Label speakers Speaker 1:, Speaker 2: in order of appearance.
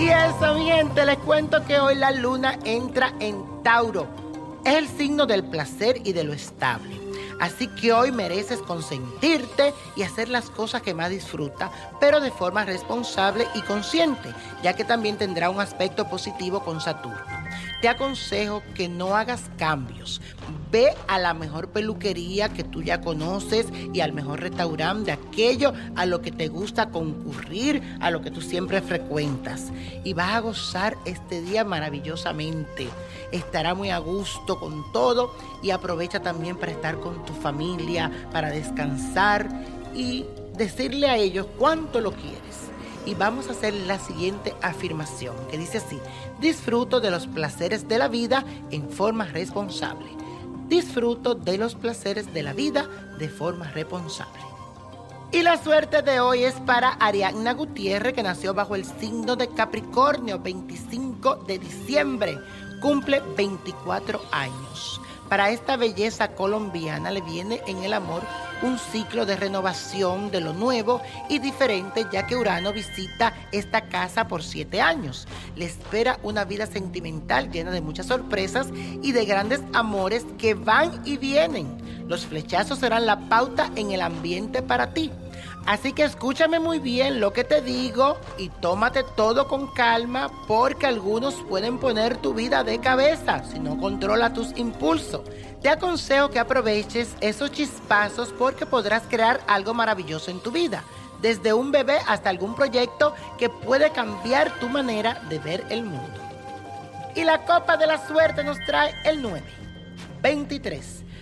Speaker 1: Y eso, mi gente, les cuento que hoy la luna entra en Tauro. Es el signo del placer y de lo estable. Así que hoy mereces consentirte y hacer las cosas que más disfruta, pero de forma responsable y consciente, ya que también tendrá un aspecto positivo con Saturno. Te aconsejo que no hagas cambios. Ve a la mejor peluquería que tú ya conoces y al mejor restaurante de aquello a lo que te gusta concurrir, a lo que tú siempre frecuentas. Y vas a gozar este día maravillosamente. Estará muy a gusto con todo y aprovecha también para estar con tu familia, para descansar y decirle a ellos cuánto lo quieres. Y vamos a hacer la siguiente afirmación que dice así, disfruto de los placeres de la vida en forma responsable. Disfruto de los placeres de la vida de forma responsable. Y la suerte de hoy es para Ariadna Gutiérrez, que nació bajo el signo de Capricornio, 25 de diciembre. Cumple 24 años. Para esta belleza colombiana le viene en el amor un ciclo de renovación de lo nuevo y diferente ya que Urano visita esta casa por siete años. Le espera una vida sentimental llena de muchas sorpresas y de grandes amores que van y vienen. Los flechazos serán la pauta en el ambiente para ti. Así que escúchame muy bien lo que te digo y tómate todo con calma porque algunos pueden poner tu vida de cabeza si no controla tus impulsos. Te aconsejo que aproveches esos chispazos porque podrás crear algo maravilloso en tu vida, desde un bebé hasta algún proyecto que puede cambiar tu manera de ver el mundo. Y la copa de la suerte nos trae el 9, 23,